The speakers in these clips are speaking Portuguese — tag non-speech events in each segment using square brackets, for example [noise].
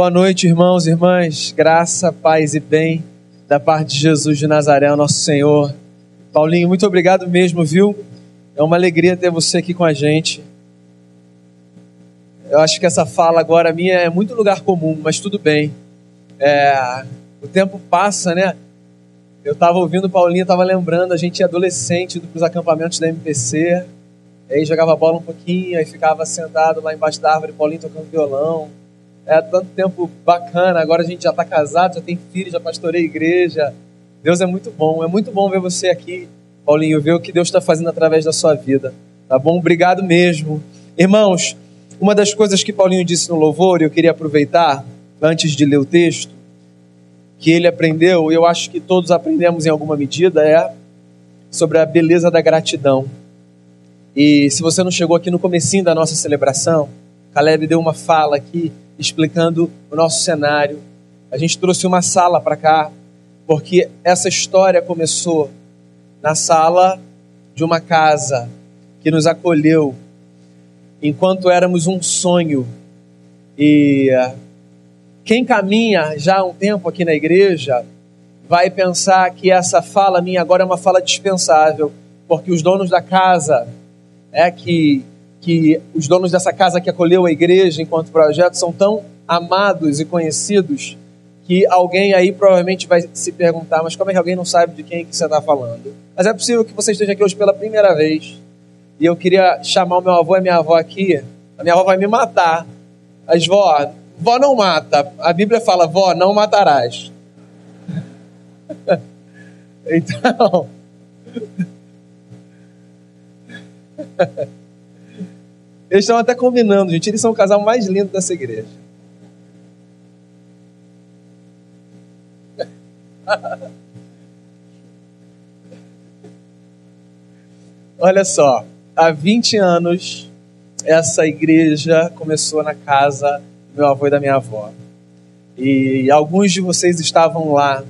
Boa noite, irmãos e irmãs. Graça, paz e bem da parte de Jesus de Nazaré, nosso Senhor. Paulinho, muito obrigado mesmo, viu? É uma alegria ter você aqui com a gente. Eu acho que essa fala agora minha é muito lugar comum, mas tudo bem. É, o tempo passa, né? Eu estava ouvindo Paulinho, estava lembrando, a gente adolescente, indo para os acampamentos da MPC, aí jogava bola um pouquinho, aí ficava sentado lá embaixo da árvore, Paulinho tocando violão. É tanto tempo bacana, agora a gente já está casado, já tem filho, já pastorei igreja. Deus é muito bom, é muito bom ver você aqui, Paulinho, ver o que Deus está fazendo através da sua vida. Tá bom? Obrigado mesmo. Irmãos, uma das coisas que Paulinho disse no louvor, e eu queria aproveitar, antes de ler o texto, que ele aprendeu, e eu acho que todos aprendemos em alguma medida, é sobre a beleza da gratidão. E se você não chegou aqui no comecinho da nossa celebração, Caleb deu uma fala aqui explicando o nosso cenário. A gente trouxe uma sala para cá, porque essa história começou na sala de uma casa que nos acolheu enquanto éramos um sonho. E quem caminha já há um tempo aqui na igreja vai pensar que essa fala minha agora é uma fala dispensável, porque os donos da casa é que que os donos dessa casa que acolheu a igreja enquanto projeto são tão amados e conhecidos que alguém aí provavelmente vai se perguntar, mas como é que alguém não sabe de quem que você está falando? Mas é possível que você esteja aqui hoje pela primeira vez e eu queria chamar o meu avô e minha avó aqui. A minha avó vai me matar. As vó, Vó não mata. A Bíblia fala, vó, não matarás. [laughs] então. [laughs] Eles estão até combinando, gente. Eles são o casal mais lindo dessa igreja. [laughs] Olha só, há 20 anos essa igreja começou na casa meu avô e da minha avó. E alguns de vocês estavam lá.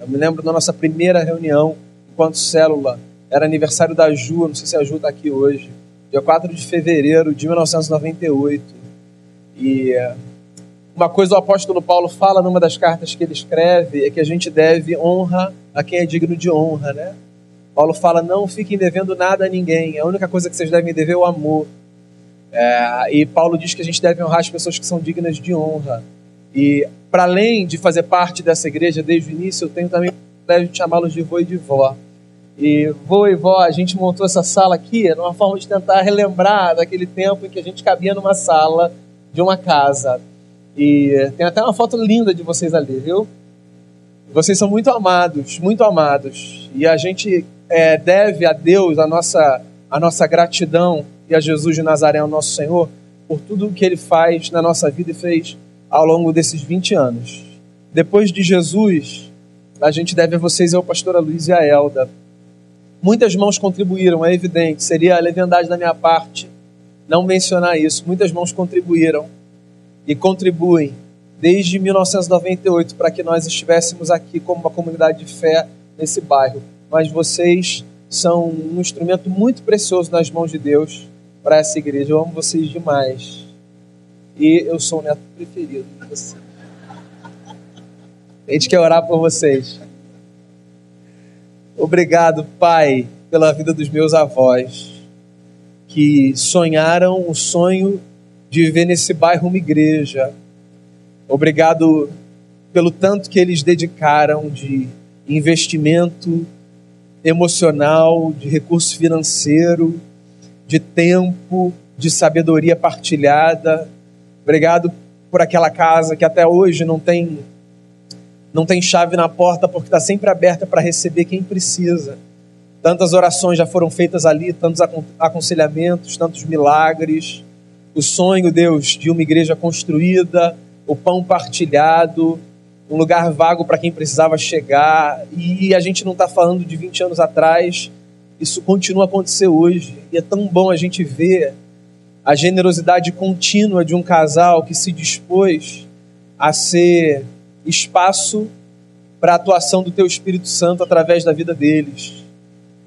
Eu me lembro da nossa primeira reunião enquanto célula. Era aniversário da Ju, não sei se a Ju está aqui hoje. Dia 4 de fevereiro de 1998. E eh, uma coisa o apóstolo Paulo fala numa das cartas que ele escreve é que a gente deve honra a quem é digno de honra, né? Paulo fala: não fiquem devendo nada a ninguém. A única coisa que vocês devem dever é o amor. É, e Paulo diz que a gente deve honrar as pessoas que são dignas de honra. E para além de fazer parte dessa igreja desde o início, eu tenho também deve chamá-los de vô e de vó. E vô e vó, a gente montou essa sala aqui numa forma de tentar relembrar daquele tempo em que a gente cabia numa sala de uma casa. E tem até uma foto linda de vocês ali, viu? Vocês são muito amados, muito amados. E a gente é, deve a Deus a nossa, a nossa gratidão e a Jesus de Nazaré, o nosso Senhor, por tudo o que ele faz na nossa vida e fez ao longo desses 20 anos. Depois de Jesus, a gente deve a vocês, ao pastor Luiz e a Elda. Muitas mãos contribuíram, é evidente, seria a leviandade da minha parte não mencionar isso. Muitas mãos contribuíram e contribuem desde 1998 para que nós estivéssemos aqui como uma comunidade de fé nesse bairro. Mas vocês são um instrumento muito precioso nas mãos de Deus para essa igreja. Eu amo vocês demais. E eu sou o neto preferido de vocês. A gente quer orar por vocês. Obrigado, Pai, pela vida dos meus avós, que sonharam o sonho de viver nesse bairro uma igreja. Obrigado pelo tanto que eles dedicaram de investimento emocional, de recurso financeiro, de tempo, de sabedoria partilhada. Obrigado por aquela casa que até hoje não tem não tem chave na porta porque está sempre aberta para receber quem precisa. Tantas orações já foram feitas ali, tantos aconselhamentos, tantos milagres. O sonho, Deus, de uma igreja construída, o pão partilhado, um lugar vago para quem precisava chegar. E a gente não está falando de 20 anos atrás, isso continua a acontecer hoje. E é tão bom a gente ver a generosidade contínua de um casal que se dispôs a ser espaço para a atuação do Teu Espírito Santo através da vida deles.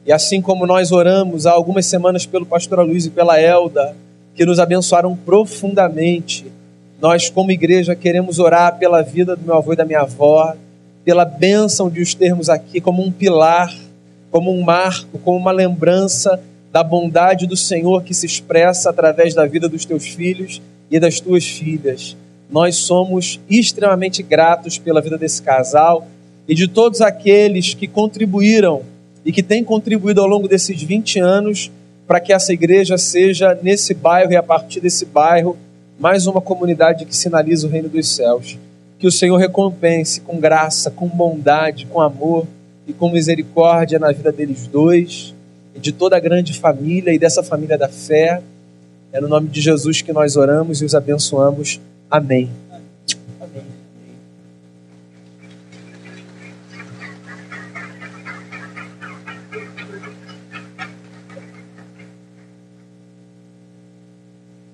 E assim como nós oramos há algumas semanas pelo pastor Luiz e pela Elda, que nos abençoaram profundamente nós, como igreja, queremos orar pela vida do meu avô e da minha avó, pela bênção de os termos aqui como um pilar, como um marco, como uma lembrança da bondade do Senhor que se expressa através da vida dos teus filhos e das tuas filhas. Nós somos extremamente gratos pela vida desse casal e de todos aqueles que contribuíram e que têm contribuído ao longo desses 20 anos para que essa igreja seja, nesse bairro e a partir desse bairro, mais uma comunidade que sinaliza o reino dos céus. Que o Senhor recompense com graça, com bondade, com amor e com misericórdia na vida deles dois e de toda a grande família e dessa família da fé. É no nome de Jesus que nós oramos e os abençoamos. Amém.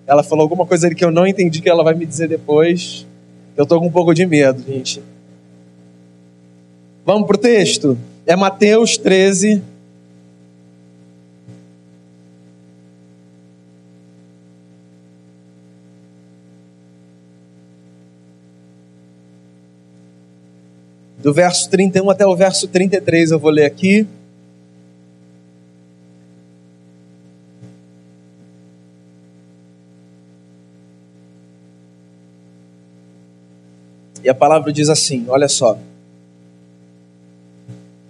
Ela falou alguma coisa ali que eu não entendi que ela vai me dizer depois. Eu estou com um pouco de medo, gente. Vamos para o texto? É Mateus 13. Do verso 31 até o verso 33 eu vou ler aqui. E a palavra diz assim: olha só.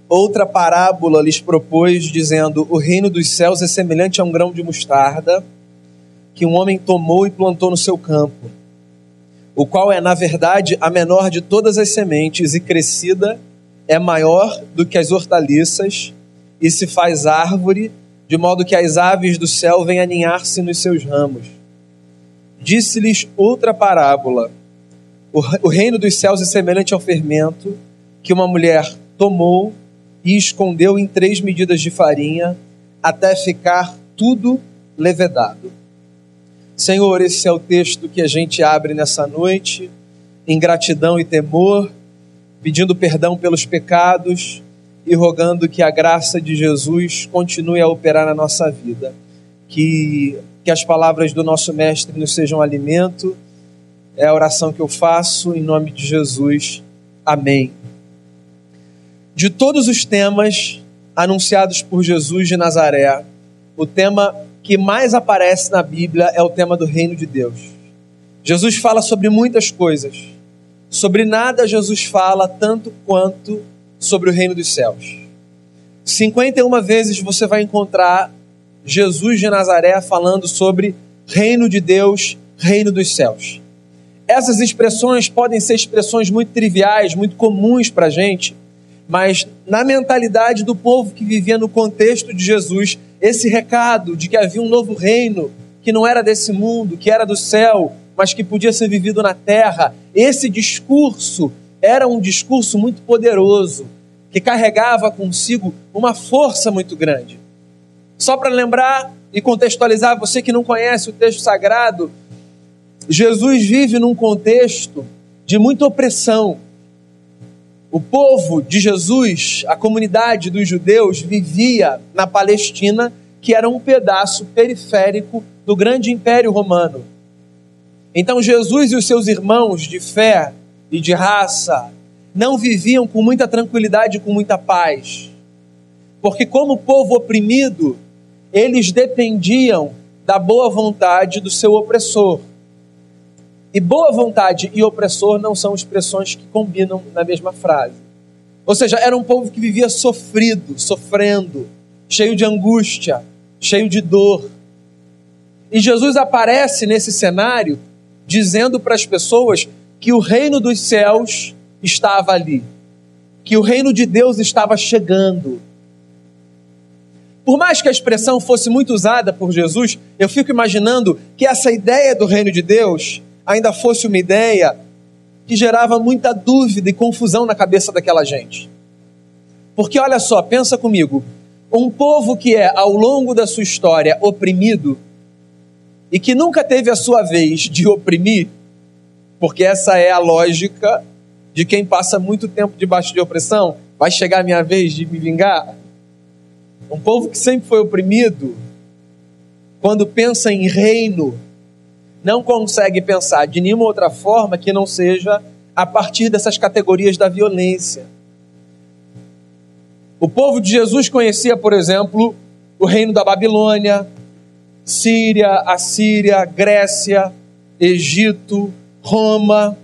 Outra parábola lhes propôs, dizendo: O reino dos céus é semelhante a um grão de mostarda que um homem tomou e plantou no seu campo, o qual é, na verdade, a menor de todas as sementes, e crescida é maior do que as hortaliças, e se faz árvore, de modo que as aves do céu vêm aninhar-se nos seus ramos. Disse-lhes outra parábola o reino dos céus é semelhante ao fermento que uma mulher tomou e escondeu em três medidas de farinha até ficar tudo levedado. Senhor, esse é o texto que a gente abre nessa noite, em gratidão e temor, pedindo perdão pelos pecados e rogando que a graça de Jesus continue a operar na nossa vida. Que, que as palavras do nosso Mestre nos sejam alimento é a oração que eu faço em nome de Jesus. Amém. De todos os temas anunciados por Jesus de Nazaré, o tema que mais aparece na Bíblia é o tema do reino de Deus. Jesus fala sobre muitas coisas. Sobre nada Jesus fala tanto quanto sobre o reino dos céus. 51 vezes você vai encontrar Jesus de Nazaré falando sobre reino de Deus, reino dos céus. Essas expressões podem ser expressões muito triviais, muito comuns para a gente, mas na mentalidade do povo que vivia no contexto de Jesus, esse recado de que havia um novo reino que não era desse mundo, que era do céu, mas que podia ser vivido na terra, esse discurso era um discurso muito poderoso, que carregava consigo uma força muito grande. Só para lembrar e contextualizar você que não conhece o texto sagrado, Jesus vive num contexto de muita opressão. O povo de Jesus, a comunidade dos judeus, vivia na Palestina, que era um pedaço periférico do grande império romano. Então, Jesus e os seus irmãos de fé e de raça não viviam com muita tranquilidade e com muita paz, porque, como povo oprimido, eles dependiam da boa vontade do seu opressor. E boa vontade e opressor não são expressões que combinam na mesma frase. Ou seja, era um povo que vivia sofrido, sofrendo, cheio de angústia, cheio de dor. E Jesus aparece nesse cenário dizendo para as pessoas que o reino dos céus estava ali, que o reino de Deus estava chegando. Por mais que a expressão fosse muito usada por Jesus, eu fico imaginando que essa ideia do reino de Deus ainda fosse uma ideia que gerava muita dúvida e confusão na cabeça daquela gente. Porque olha só, pensa comigo, um povo que é ao longo da sua história oprimido e que nunca teve a sua vez de oprimir, porque essa é a lógica de quem passa muito tempo debaixo de opressão, vai chegar a minha vez de me vingar. Um povo que sempre foi oprimido, quando pensa em reino, não consegue pensar de nenhuma outra forma que não seja a partir dessas categorias da violência. O povo de Jesus conhecia, por exemplo, o reino da Babilônia, Síria, Assíria, Grécia, Egito, Roma.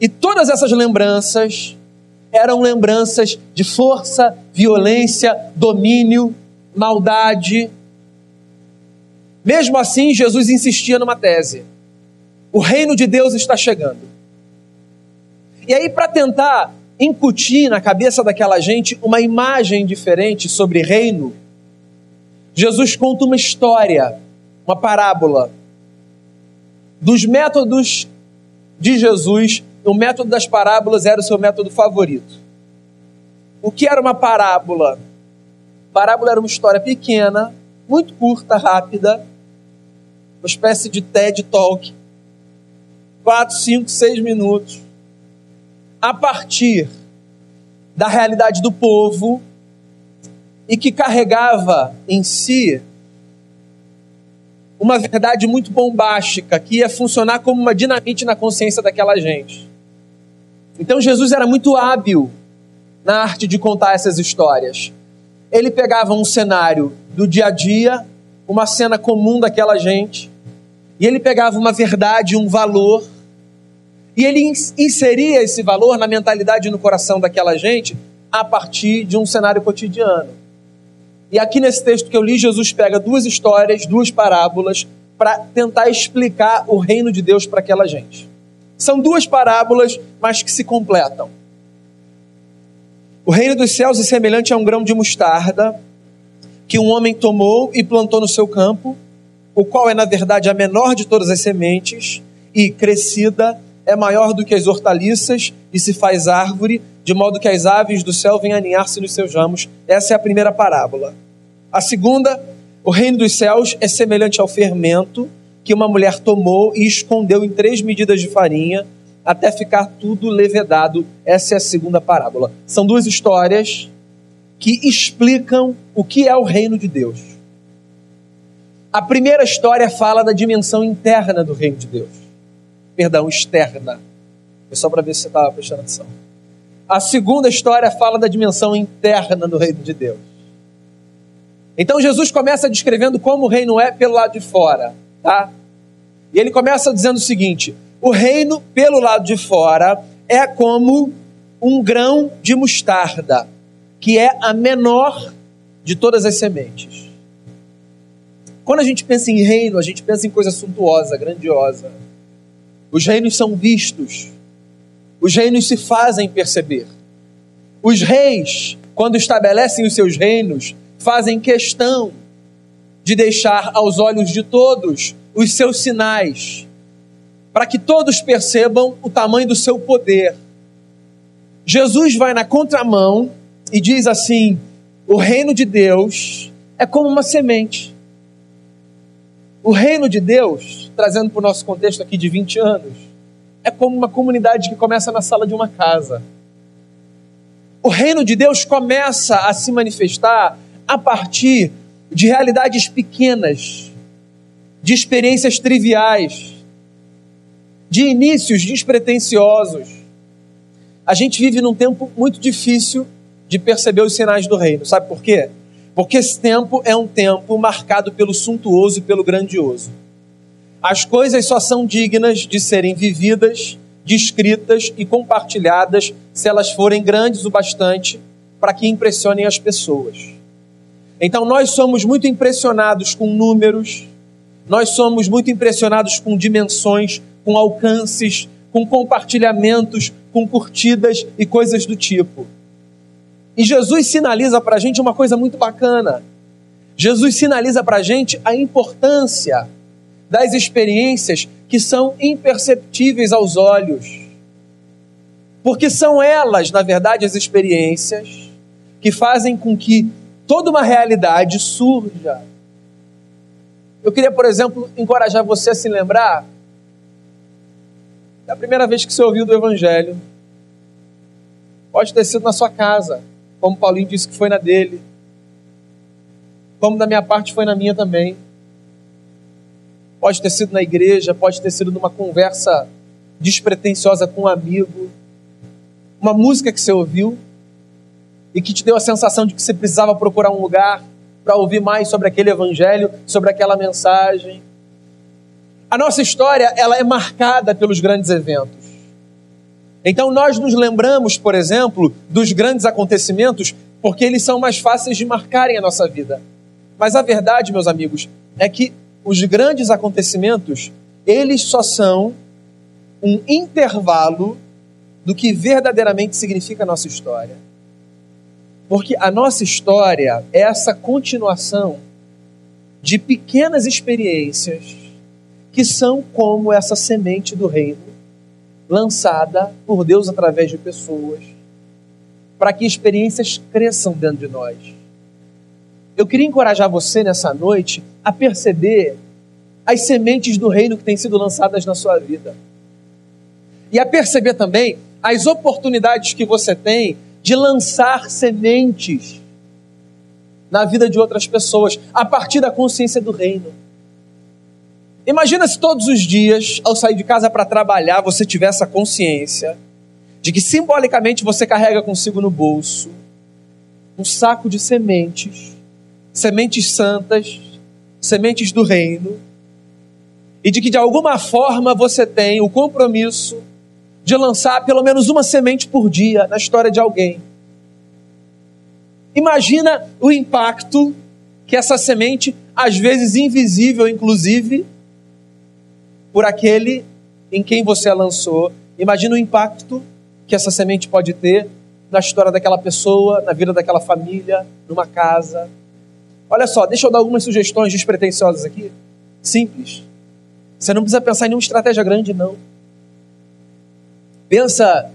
E todas essas lembranças eram lembranças de força, violência, domínio, maldade. Mesmo assim, Jesus insistia numa tese: o reino de Deus está chegando. E aí, para tentar incutir na cabeça daquela gente uma imagem diferente sobre reino, Jesus conta uma história, uma parábola, dos métodos de Jesus. O método das parábolas era o seu método favorito. O que era uma parábola? Parábola era uma história pequena, muito curta, rápida, uma espécie de TED Talk, quatro, cinco, seis minutos, a partir da realidade do povo e que carregava em si uma verdade muito bombástica que ia funcionar como uma dinamite na consciência daquela gente. Então Jesus era muito hábil na arte de contar essas histórias. Ele pegava um cenário do dia a dia, uma cena comum daquela gente, e ele pegava uma verdade, um valor, e ele inseria esse valor na mentalidade e no coração daquela gente a partir de um cenário cotidiano. E aqui nesse texto que eu li, Jesus pega duas histórias, duas parábolas, para tentar explicar o reino de Deus para aquela gente. São duas parábolas, mas que se completam. O reino dos céus é semelhante a um grão de mostarda que um homem tomou e plantou no seu campo, o qual é, na verdade, a menor de todas as sementes, e crescida é maior do que as hortaliças e se faz árvore, de modo que as aves do céu vêm aninhar-se nos seus ramos. Essa é a primeira parábola. A segunda, o reino dos céus é semelhante ao fermento que uma mulher tomou e escondeu em três medidas de farinha até ficar tudo levedado. Essa é a segunda parábola. São duas histórias que explicam o que é o reino de Deus. A primeira história fala da dimensão interna do reino de Deus perdão, externa. É só para ver se você estava prestando atenção. A segunda história fala da dimensão interna do reino de Deus. Então Jesus começa descrevendo como o reino é pelo lado de fora, tá? E ele começa dizendo o seguinte: o reino pelo lado de fora é como um grão de mostarda, que é a menor de todas as sementes. Quando a gente pensa em reino, a gente pensa em coisa suntuosa, grandiosa. Os reinos são vistos. Os reinos se fazem perceber. Os reis, quando estabelecem os seus reinos, fazem questão de deixar aos olhos de todos os seus sinais, para que todos percebam o tamanho do seu poder. Jesus vai na contramão e diz assim: o reino de Deus é como uma semente. O reino de Deus, trazendo para o nosso contexto aqui de 20 anos, é como uma comunidade que começa na sala de uma casa. O reino de Deus começa a se manifestar a partir de realidades pequenas, de experiências triviais, de inícios despretensiosos. A gente vive num tempo muito difícil de perceber os sinais do reino. Sabe por quê? Porque esse tempo é um tempo marcado pelo suntuoso e pelo grandioso. As coisas só são dignas de serem vividas, descritas e compartilhadas se elas forem grandes o bastante para que impressionem as pessoas. Então nós somos muito impressionados com números, nós somos muito impressionados com dimensões, com alcances, com compartilhamentos, com curtidas e coisas do tipo. E Jesus sinaliza para a gente uma coisa muito bacana. Jesus sinaliza para a gente a importância das experiências que são imperceptíveis aos olhos. Porque são elas, na verdade, as experiências que fazem com que toda uma realidade surja. Eu queria, por exemplo, encorajar você a se lembrar da primeira vez que você ouviu do Evangelho. Pode ter sido na sua casa como Paulinho disse que foi na dele, como da minha parte foi na minha também. Pode ter sido na igreja, pode ter sido numa conversa despretensiosa com um amigo, uma música que você ouviu e que te deu a sensação de que você precisava procurar um lugar para ouvir mais sobre aquele evangelho, sobre aquela mensagem. A nossa história, ela é marcada pelos grandes eventos. Então nós nos lembramos, por exemplo, dos grandes acontecimentos porque eles são mais fáceis de marcarem a nossa vida. Mas a verdade, meus amigos, é que os grandes acontecimentos, eles só são um intervalo do que verdadeiramente significa a nossa história. Porque a nossa história é essa continuação de pequenas experiências que são como essa semente do reino lançada por Deus através de pessoas, para que experiências cresçam dentro de nós. Eu queria encorajar você nessa noite a perceber as sementes do reino que têm sido lançadas na sua vida. E a perceber também as oportunidades que você tem de lançar sementes na vida de outras pessoas a partir da consciência do reino. Imagina se todos os dias, ao sair de casa para trabalhar, você tivesse a consciência de que simbolicamente você carrega consigo no bolso um saco de sementes, sementes santas, sementes do reino, e de que de alguma forma você tem o compromisso de lançar pelo menos uma semente por dia na história de alguém. Imagina o impacto que essa semente, às vezes invisível, inclusive, por aquele em quem você a lançou. Imagina o impacto que essa semente pode ter na história daquela pessoa, na vida daquela família, numa casa. Olha só, deixa eu dar algumas sugestões despretensiosas aqui. Simples. Você não precisa pensar em nenhuma estratégia grande, não. Pensa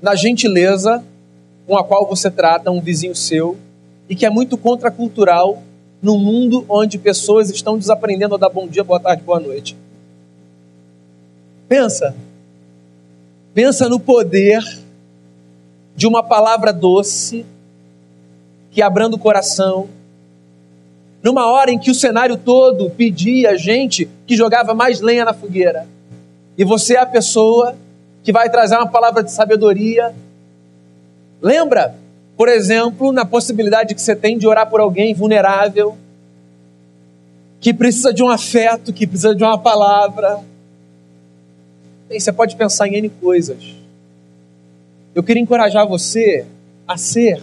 na gentileza com a qual você trata um vizinho seu e que é muito contracultural num mundo onde pessoas estão desaprendendo a dar bom dia, boa tarde, boa noite. Pensa. Pensa no poder de uma palavra doce que abrando o coração. Numa hora em que o cenário todo pedia gente que jogava mais lenha na fogueira. E você é a pessoa que vai trazer uma palavra de sabedoria. Lembra, por exemplo, na possibilidade que você tem de orar por alguém vulnerável, que precisa de um afeto, que precisa de uma palavra. E você pode pensar em N coisas. Eu queria encorajar você a ser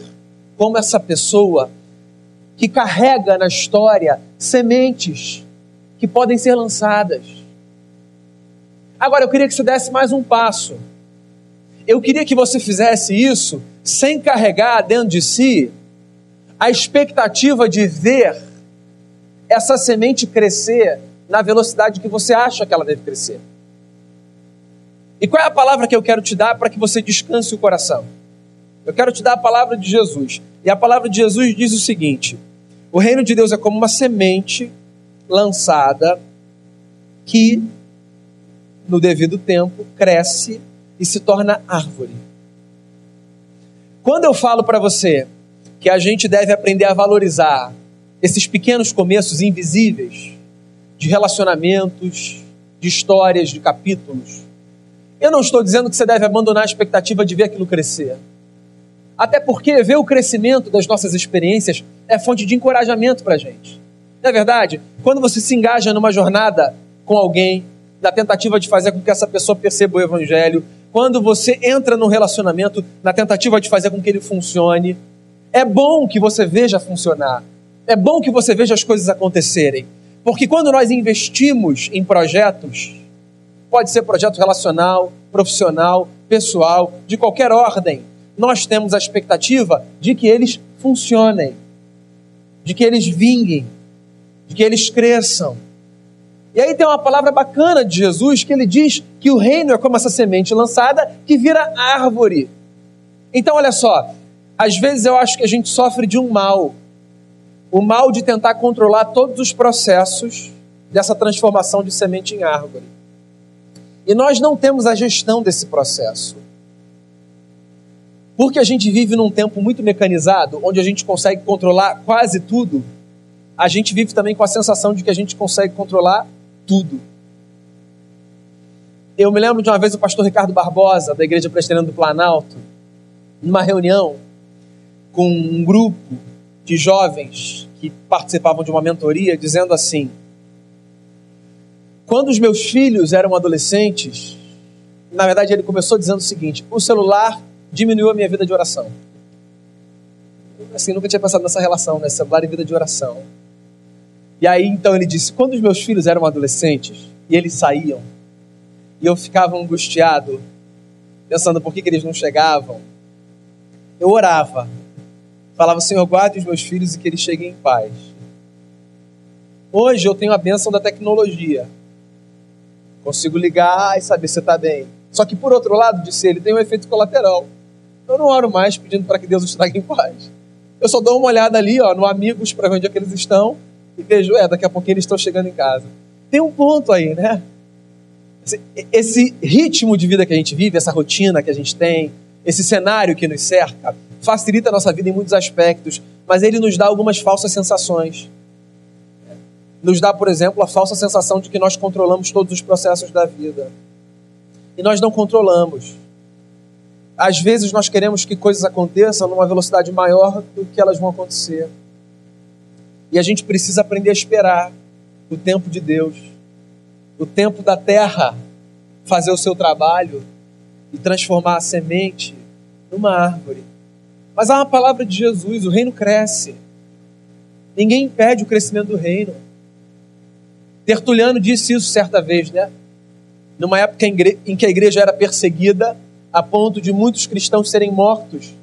como essa pessoa que carrega na história sementes que podem ser lançadas Agora, eu queria que você desse mais um passo. Eu queria que você fizesse isso sem carregar dentro de si a expectativa de ver essa semente crescer na velocidade que você acha que ela deve crescer. E qual é a palavra que eu quero te dar para que você descanse o coração? Eu quero te dar a palavra de Jesus. E a palavra de Jesus diz o seguinte: O reino de Deus é como uma semente lançada que no devido tempo, cresce e se torna árvore. Quando eu falo para você que a gente deve aprender a valorizar esses pequenos começos invisíveis de relacionamentos, de histórias, de capítulos, eu não estou dizendo que você deve abandonar a expectativa de ver aquilo crescer. Até porque ver o crescimento das nossas experiências é fonte de encorajamento para a gente. Não é verdade? Quando você se engaja numa jornada com alguém, da tentativa de fazer com que essa pessoa perceba o evangelho, quando você entra num relacionamento na tentativa de fazer com que ele funcione, é bom que você veja funcionar. É bom que você veja as coisas acontecerem. Porque quando nós investimos em projetos, pode ser projeto relacional, profissional, pessoal, de qualquer ordem, nós temos a expectativa de que eles funcionem, de que eles vinguem, de que eles cresçam. E aí tem uma palavra bacana de Jesus que ele diz que o reino é como essa semente lançada que vira árvore. Então, olha só, às vezes eu acho que a gente sofre de um mal, o mal de tentar controlar todos os processos dessa transformação de semente em árvore. E nós não temos a gestão desse processo. Porque a gente vive num tempo muito mecanizado, onde a gente consegue controlar quase tudo, a gente vive também com a sensação de que a gente consegue controlar tudo. Eu me lembro de uma vez o pastor Ricardo Barbosa, da Igreja Presbiteriana do Planalto, numa reunião com um grupo de jovens que participavam de uma mentoria, dizendo assim: Quando os meus filhos eram adolescentes, na verdade ele começou dizendo o seguinte: o celular diminuiu a minha vida de oração. Assim, nunca tinha pensado nessa relação, né? Celular e vida de oração. E aí então ele disse: quando os meus filhos eram adolescentes e eles saíam, e eu ficava angustiado, pensando por que, que eles não chegavam, eu orava. Falava, Senhor, guarde os meus filhos e que eles cheguem em paz. Hoje eu tenho a bênção da tecnologia. Consigo ligar e saber se está bem. Só que, por outro lado, disse ele, tem um efeito colateral. Eu não oro mais pedindo para que Deus os traga em paz. Eu só dou uma olhada ali, ó, no Amigos, para ver onde é que eles estão, e vejo, é, daqui a pouquinho eles estão chegando em casa. Tem um ponto aí, né? Esse, esse ritmo de vida que a gente vive, essa rotina que a gente tem, esse cenário que nos cerca, facilita a nossa vida em muitos aspectos, mas ele nos dá algumas falsas sensações. Nos dá, por exemplo, a falsa sensação de que nós controlamos todos os processos da vida. E nós não controlamos. Às vezes nós queremos que coisas aconteçam numa velocidade maior do que elas vão acontecer. E a gente precisa aprender a esperar o tempo de Deus, o tempo da terra fazer o seu trabalho e transformar a semente numa árvore. Mas há uma palavra de Jesus: o reino cresce. Ninguém impede o crescimento do reino. Tertuliano disse isso certa vez, né? Numa época em que a igreja era perseguida, a ponto de muitos cristãos serem mortos.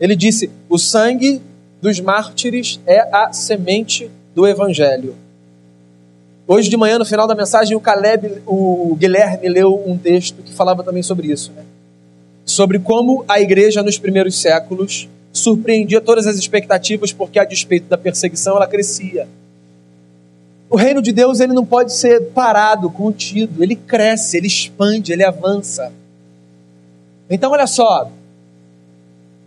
Ele disse: o sangue dos mártires é a semente do evangelho. Hoje de manhã, no final da mensagem, o Caleb, o Guilherme leu um texto que falava também sobre isso, né? Sobre como a igreja nos primeiros séculos surpreendia todas as expectativas porque a despeito da perseguição ela crescia. O reino de Deus ele não pode ser parado, contido, ele cresce, ele expande, ele avança. Então olha só,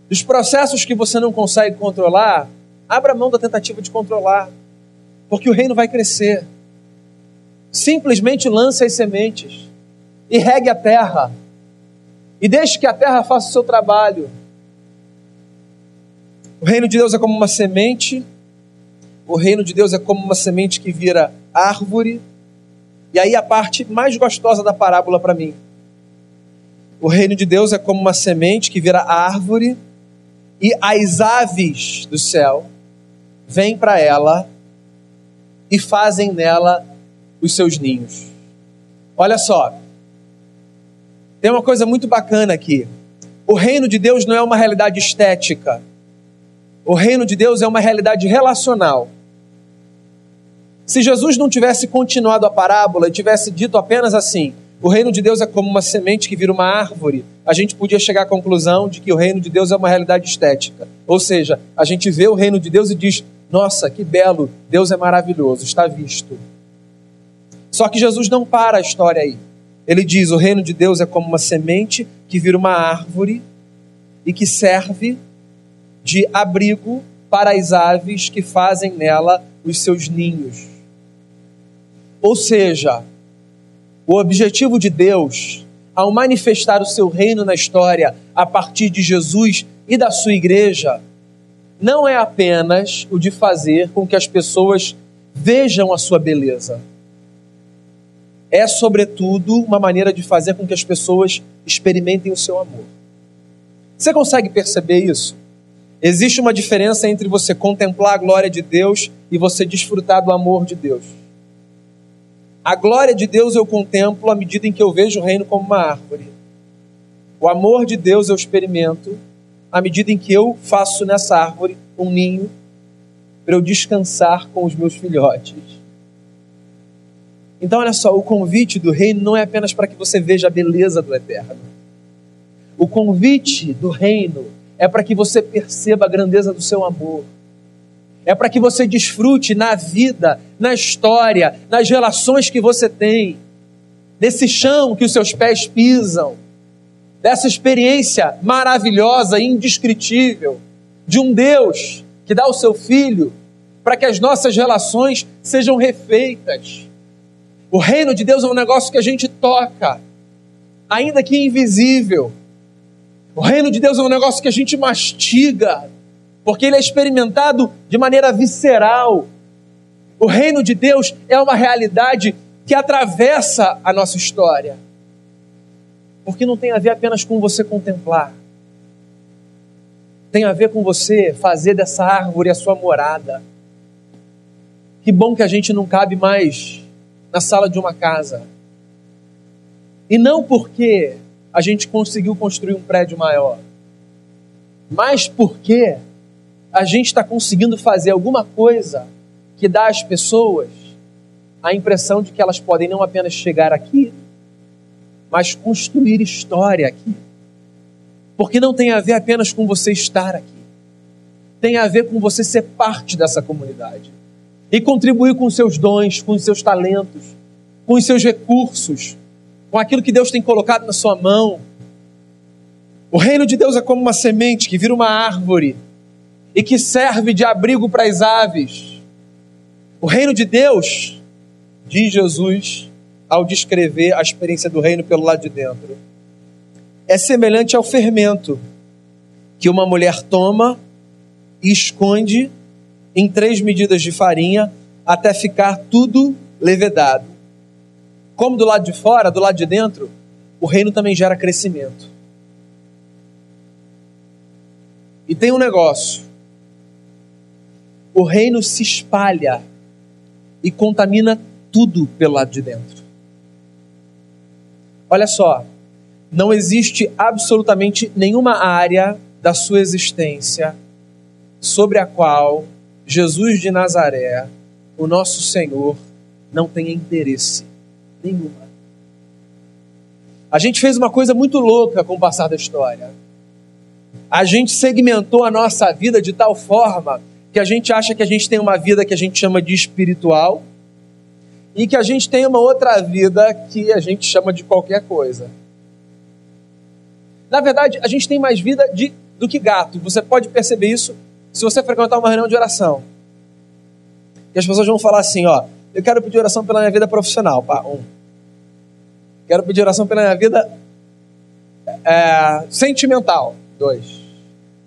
dos processos que você não consegue controlar, abra mão da tentativa de controlar, porque o reino vai crescer. Simplesmente lance as sementes e regue a terra. E deixe que a terra faça o seu trabalho. O reino de Deus é como uma semente. O reino de Deus é como uma semente que vira árvore. E aí a parte mais gostosa da parábola para mim. O reino de Deus é como uma semente que vira árvore e as aves do céu vêm para ela e fazem nela os seus ninhos. Olha só, tem uma coisa muito bacana aqui. O reino de Deus não é uma realidade estética. O reino de Deus é uma realidade relacional. Se Jesus não tivesse continuado a parábola e tivesse dito apenas assim: o reino de Deus é como uma semente que vira uma árvore, a gente podia chegar à conclusão de que o reino de Deus é uma realidade estética. Ou seja, a gente vê o reino de Deus e diz: nossa, que belo, Deus é maravilhoso, está visto. Só que Jesus não para a história aí. Ele diz: o reino de Deus é como uma semente que vira uma árvore e que serve de abrigo para as aves que fazem nela os seus ninhos. Ou seja, o objetivo de Deus, ao manifestar o seu reino na história a partir de Jesus e da sua igreja, não é apenas o de fazer com que as pessoas vejam a sua beleza é, sobretudo, uma maneira de fazer com que as pessoas experimentem o seu amor. Você consegue perceber isso? Existe uma diferença entre você contemplar a glória de Deus e você desfrutar do amor de Deus. A glória de Deus eu contemplo à medida em que eu vejo o reino como uma árvore. O amor de Deus eu experimento à medida em que eu faço nessa árvore um ninho para eu descansar com os meus filhotes. Então, olha só, o convite do reino não é apenas para que você veja a beleza do eterno. O convite do reino é para que você perceba a grandeza do seu amor. É para que você desfrute na vida, na história, nas relações que você tem, nesse chão que os seus pés pisam, dessa experiência maravilhosa, indescritível, de um Deus que dá o seu filho para que as nossas relações sejam refeitas O reino de Deus é um negócio que a gente toca, ainda que invisível. O reino de Deus é um negócio que a gente mastiga, porque ele é experimentado de maneira visceral. O reino de Deus é uma realidade que atravessa a nossa história. Porque não tem a ver apenas com você contemplar. Tem a ver com você fazer dessa árvore a sua morada. Que bom que a gente não cabe mais na sala de uma casa. E não porque a gente conseguiu construir um prédio maior, mas porque a gente está conseguindo fazer alguma coisa que dá às pessoas a impressão de que elas podem não apenas chegar aqui, mas construir história aqui. Porque não tem a ver apenas com você estar aqui, tem a ver com você ser parte dessa comunidade e contribuir com seus dons, com seus talentos, com os seus recursos, com aquilo que Deus tem colocado na sua mão. O reino de Deus é como uma semente que vira uma árvore e que serve de abrigo para as aves. O reino de Deus, diz Jesus ao descrever a experiência do reino pelo lado de dentro, é semelhante ao fermento que uma mulher toma e esconde em três medidas de farinha até ficar tudo levedado. Como do lado de fora, do lado de dentro, o reino também gera crescimento. E tem um negócio: o reino se espalha e contamina tudo pelo lado de dentro. Olha só, não existe absolutamente nenhuma área da sua existência sobre a qual Jesus de Nazaré, o nosso Senhor, não tem interesse nenhuma. A gente fez uma coisa muito louca com o passar da história. A gente segmentou a nossa vida de tal forma que a gente acha que a gente tem uma vida que a gente chama de espiritual e que a gente tem uma outra vida que a gente chama de qualquer coisa. Na verdade, a gente tem mais vida de, do que gato. Você pode perceber isso se você frequentar uma reunião de oração. As pessoas vão falar assim, ó, eu quero pedir oração pela minha vida profissional, pá, um. Quero pedir oração pela minha vida é, sentimental, dois.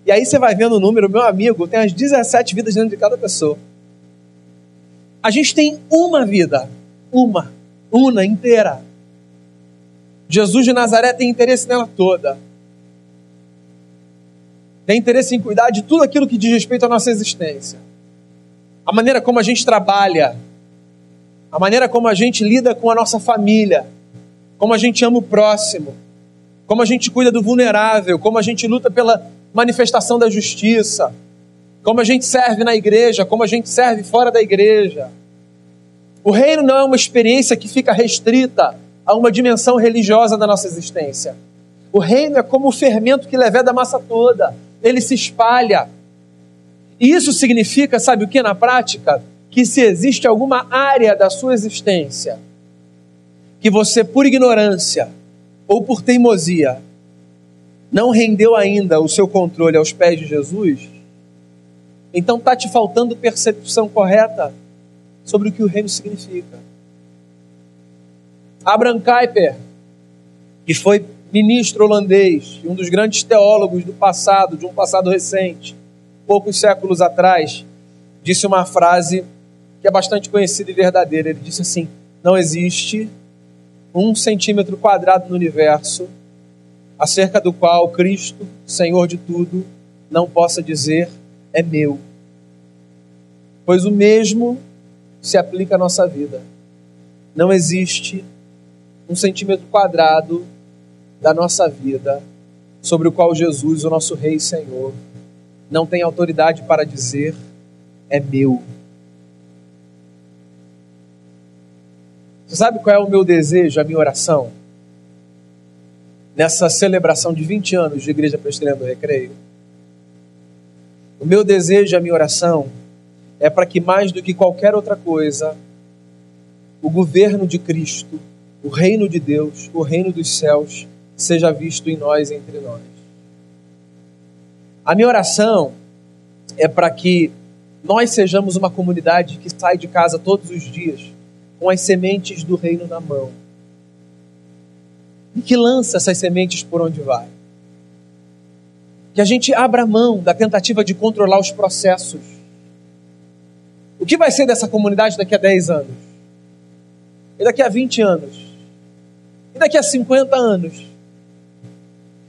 E aí você vai vendo o número, meu amigo, tem as 17 vidas dentro de cada pessoa. A gente tem uma vida, uma, una, inteira. Jesus de Nazaré tem interesse nela toda tem interesse em cuidar de tudo aquilo que diz respeito à nossa existência. A maneira como a gente trabalha, a maneira como a gente lida com a nossa família, como a gente ama o próximo, como a gente cuida do vulnerável, como a gente luta pela manifestação da justiça, como a gente serve na igreja, como a gente serve fora da igreja. O reino não é uma experiência que fica restrita a uma dimensão religiosa da nossa existência. O reino é como o fermento que leveda a massa toda ele se espalha. E isso significa, sabe o que na prática? Que se existe alguma área da sua existência que você, por ignorância ou por teimosia, não rendeu ainda o seu controle aos pés de Jesus, então está te faltando percepção correta sobre o que o reino significa. Abraham Kuyper, que foi ministro holandês, um dos grandes teólogos do passado, de um passado recente, poucos séculos atrás, disse uma frase que é bastante conhecida e verdadeira. Ele disse assim: Não existe um centímetro quadrado no universo acerca do qual Cristo, Senhor de tudo, não possa dizer é meu. Pois o mesmo se aplica à nossa vida. Não existe um centímetro quadrado da nossa vida, sobre o qual Jesus, o nosso Rei e Senhor, não tem autoridade para dizer: é meu. Você sabe qual é o meu desejo, a minha oração? Nessa celebração de 20 anos de Igreja Presbiteriana do Recreio. O meu desejo, a minha oração, é para que mais do que qualquer outra coisa, o governo de Cristo, o reino de Deus, o reino dos céus, seja visto em nós entre nós. A minha oração é para que nós sejamos uma comunidade que sai de casa todos os dias com as sementes do reino na mão e que lança essas sementes por onde vai. Que a gente abra mão da tentativa de controlar os processos. O que vai ser dessa comunidade daqui a 10 anos? E daqui a 20 anos? E daqui a 50 anos?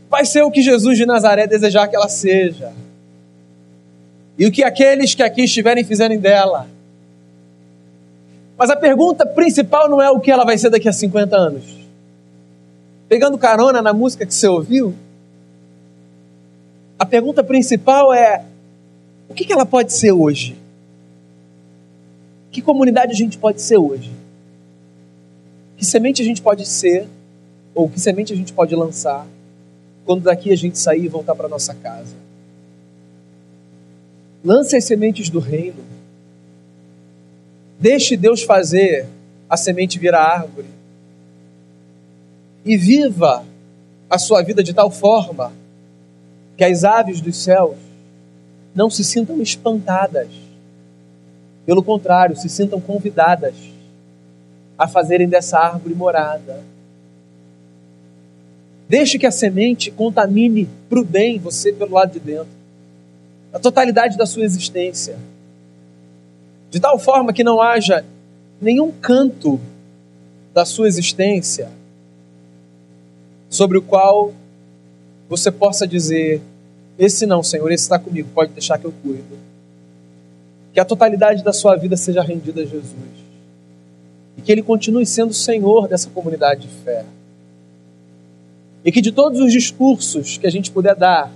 Vai ser o que Jesus de Nazaré desejar que ela seja. E o que aqueles que aqui estiverem fizerem dela. Mas a pergunta principal não é o que ela vai ser daqui a 50 anos pegando carona na música que você ouviu, a pergunta principal é: o que ela pode ser hoje? Que comunidade a gente pode ser hoje? Que semente a gente pode ser, ou que semente a gente pode lançar, quando daqui a gente sair e voltar para nossa casa? Lance as sementes do reino. Deixe Deus fazer a semente virar árvore e viva a sua vida de tal forma que as aves dos céus não se sintam espantadas. Pelo contrário, se sintam convidadas a fazerem dessa árvore morada. Deixe que a semente contamine para o bem você pelo lado de dentro, a totalidade da sua existência, de tal forma que não haja nenhum canto da sua existência sobre o qual você possa dizer: Esse não, Senhor, esse está comigo, pode deixar que eu cuido. Que a totalidade da sua vida seja rendida a Jesus. E que Ele continue sendo o Senhor dessa comunidade de fé. E que de todos os discursos que a gente puder dar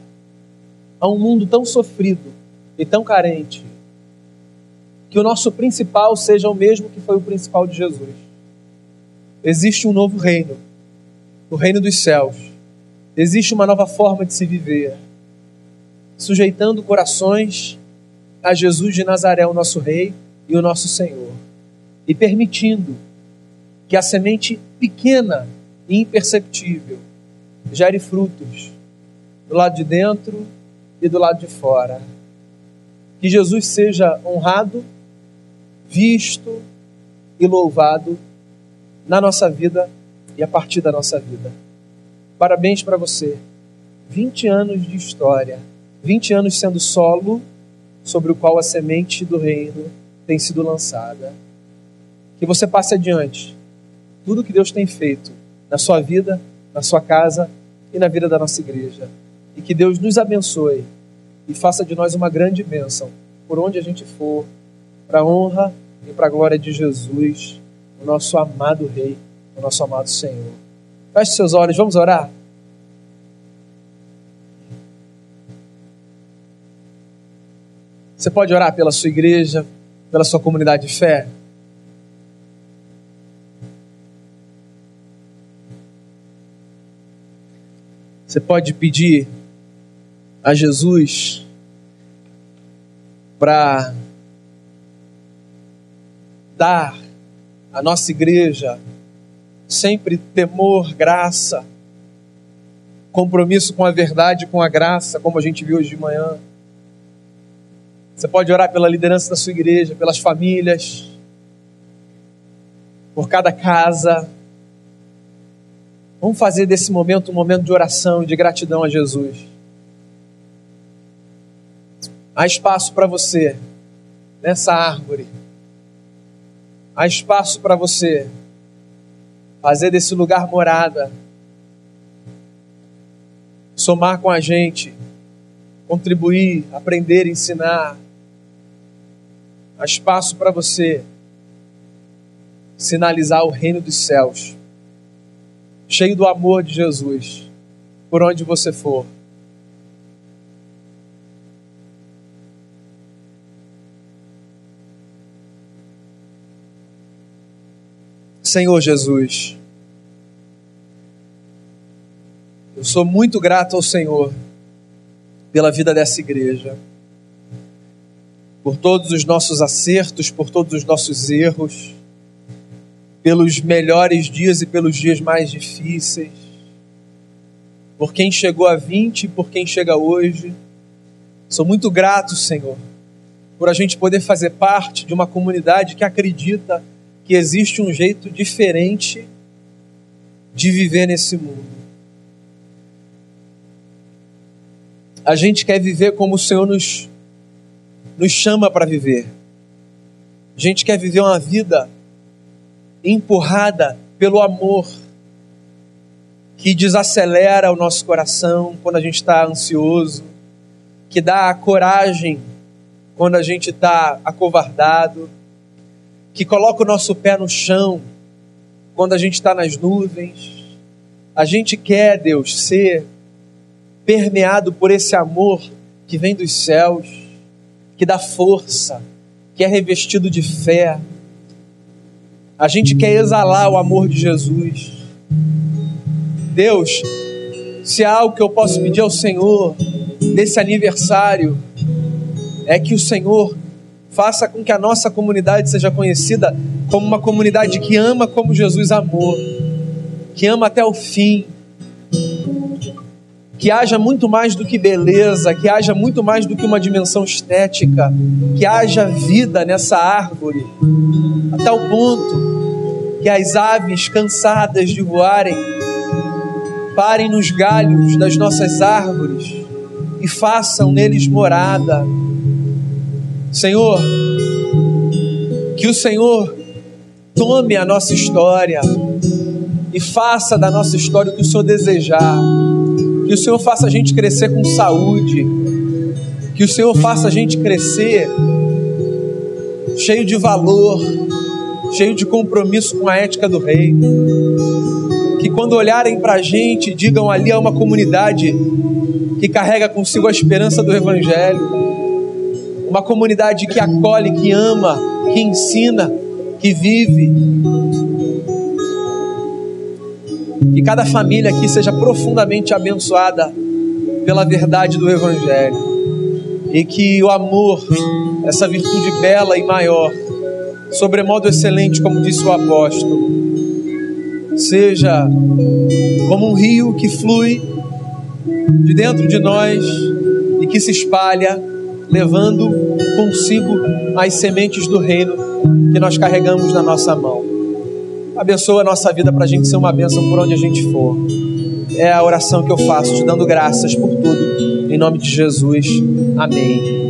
a um mundo tão sofrido e tão carente, que o nosso principal seja o mesmo que foi o principal de Jesus. Existe um novo reino no reino dos céus, existe uma nova forma de se viver, sujeitando corações a Jesus de Nazaré, o nosso Rei e o nosso Senhor, e permitindo que a semente pequena e imperceptível gere frutos do lado de dentro e do lado de fora. Que Jesus seja honrado, visto e louvado na nossa vida e a partir da nossa vida. Parabéns para você. 20 anos de história, 20 anos sendo solo sobre o qual a semente do reino tem sido lançada. Que você passe adiante tudo que Deus tem feito na sua vida, na sua casa e na vida da nossa igreja. E que Deus nos abençoe e faça de nós uma grande bênção por onde a gente for, para a honra e para a glória de Jesus, o nosso amado Rei nosso amado Senhor. Feche seus olhos, vamos orar? Você pode orar pela sua igreja, pela sua comunidade de fé? Você pode pedir a Jesus para dar à nossa igreja sempre temor, graça, compromisso com a verdade, com a graça, como a gente viu hoje de manhã. Você pode orar pela liderança da sua igreja, pelas famílias, por cada casa. Vamos fazer desse momento um momento de oração e de gratidão a Jesus. Há espaço para você nessa árvore. Há espaço para você fazer desse lugar morada, somar com a gente, contribuir, aprender, ensinar. Há espaço para você sinalizar o reino dos céus, cheio do amor de Jesus, por onde você for. Senhor Jesus, eu sou muito grato ao Senhor pela vida dessa igreja, por todos os nossos acertos, por todos os nossos erros, pelos melhores dias e pelos dias mais difíceis, por quem chegou a 20 e por quem chega hoje. Sou muito grato, Senhor, por a gente poder fazer parte de uma comunidade que acredita que existe um jeito diferente de viver nesse mundo. A gente quer viver como o Senhor nos, nos chama para viver. A gente quer viver uma vida empurrada pelo amor que desacelera o nosso coração quando a gente está ansioso, que dá coragem quando a gente está acovardado, que coloca o nosso pé no chão quando a gente está nas nuvens. A gente quer, Deus, ser permeado por esse amor que vem dos céus, que dá força, que é revestido de fé. A gente quer exalar o amor de Jesus. Deus, se há algo que eu posso pedir ao Senhor nesse aniversário, é que o Senhor faça com que a nossa comunidade seja conhecida como uma comunidade que ama como Jesus amou, que ama até o fim, que haja muito mais do que beleza, que haja muito mais do que uma dimensão estética, que haja vida nessa árvore, até o ponto que as aves cansadas de voarem parem nos galhos das nossas árvores e façam neles morada. Senhor, que o Senhor tome a nossa história e faça da nossa história o que o Senhor desejar. Que o Senhor faça a gente crescer com saúde. Que o Senhor faça a gente crescer cheio de valor, cheio de compromisso com a ética do reino que quando olharem para a gente, digam ali é uma comunidade que carrega consigo a esperança do Evangelho, uma comunidade que acolhe, que ama, que ensina, que vive. Que cada família aqui seja profundamente abençoada pela verdade do Evangelho e que o amor, essa virtude bela e maior, sobremodo excelente, como disse o apóstolo, seja como um rio que flui de dentro de nós e que se espalha, levando consigo as sementes do reino que nós carregamos na nossa mão. Abençoa a nossa vida para a gente ser uma bênção por onde a gente for. É a oração que eu faço, te dando graças por tudo. Em nome de Jesus. Amém.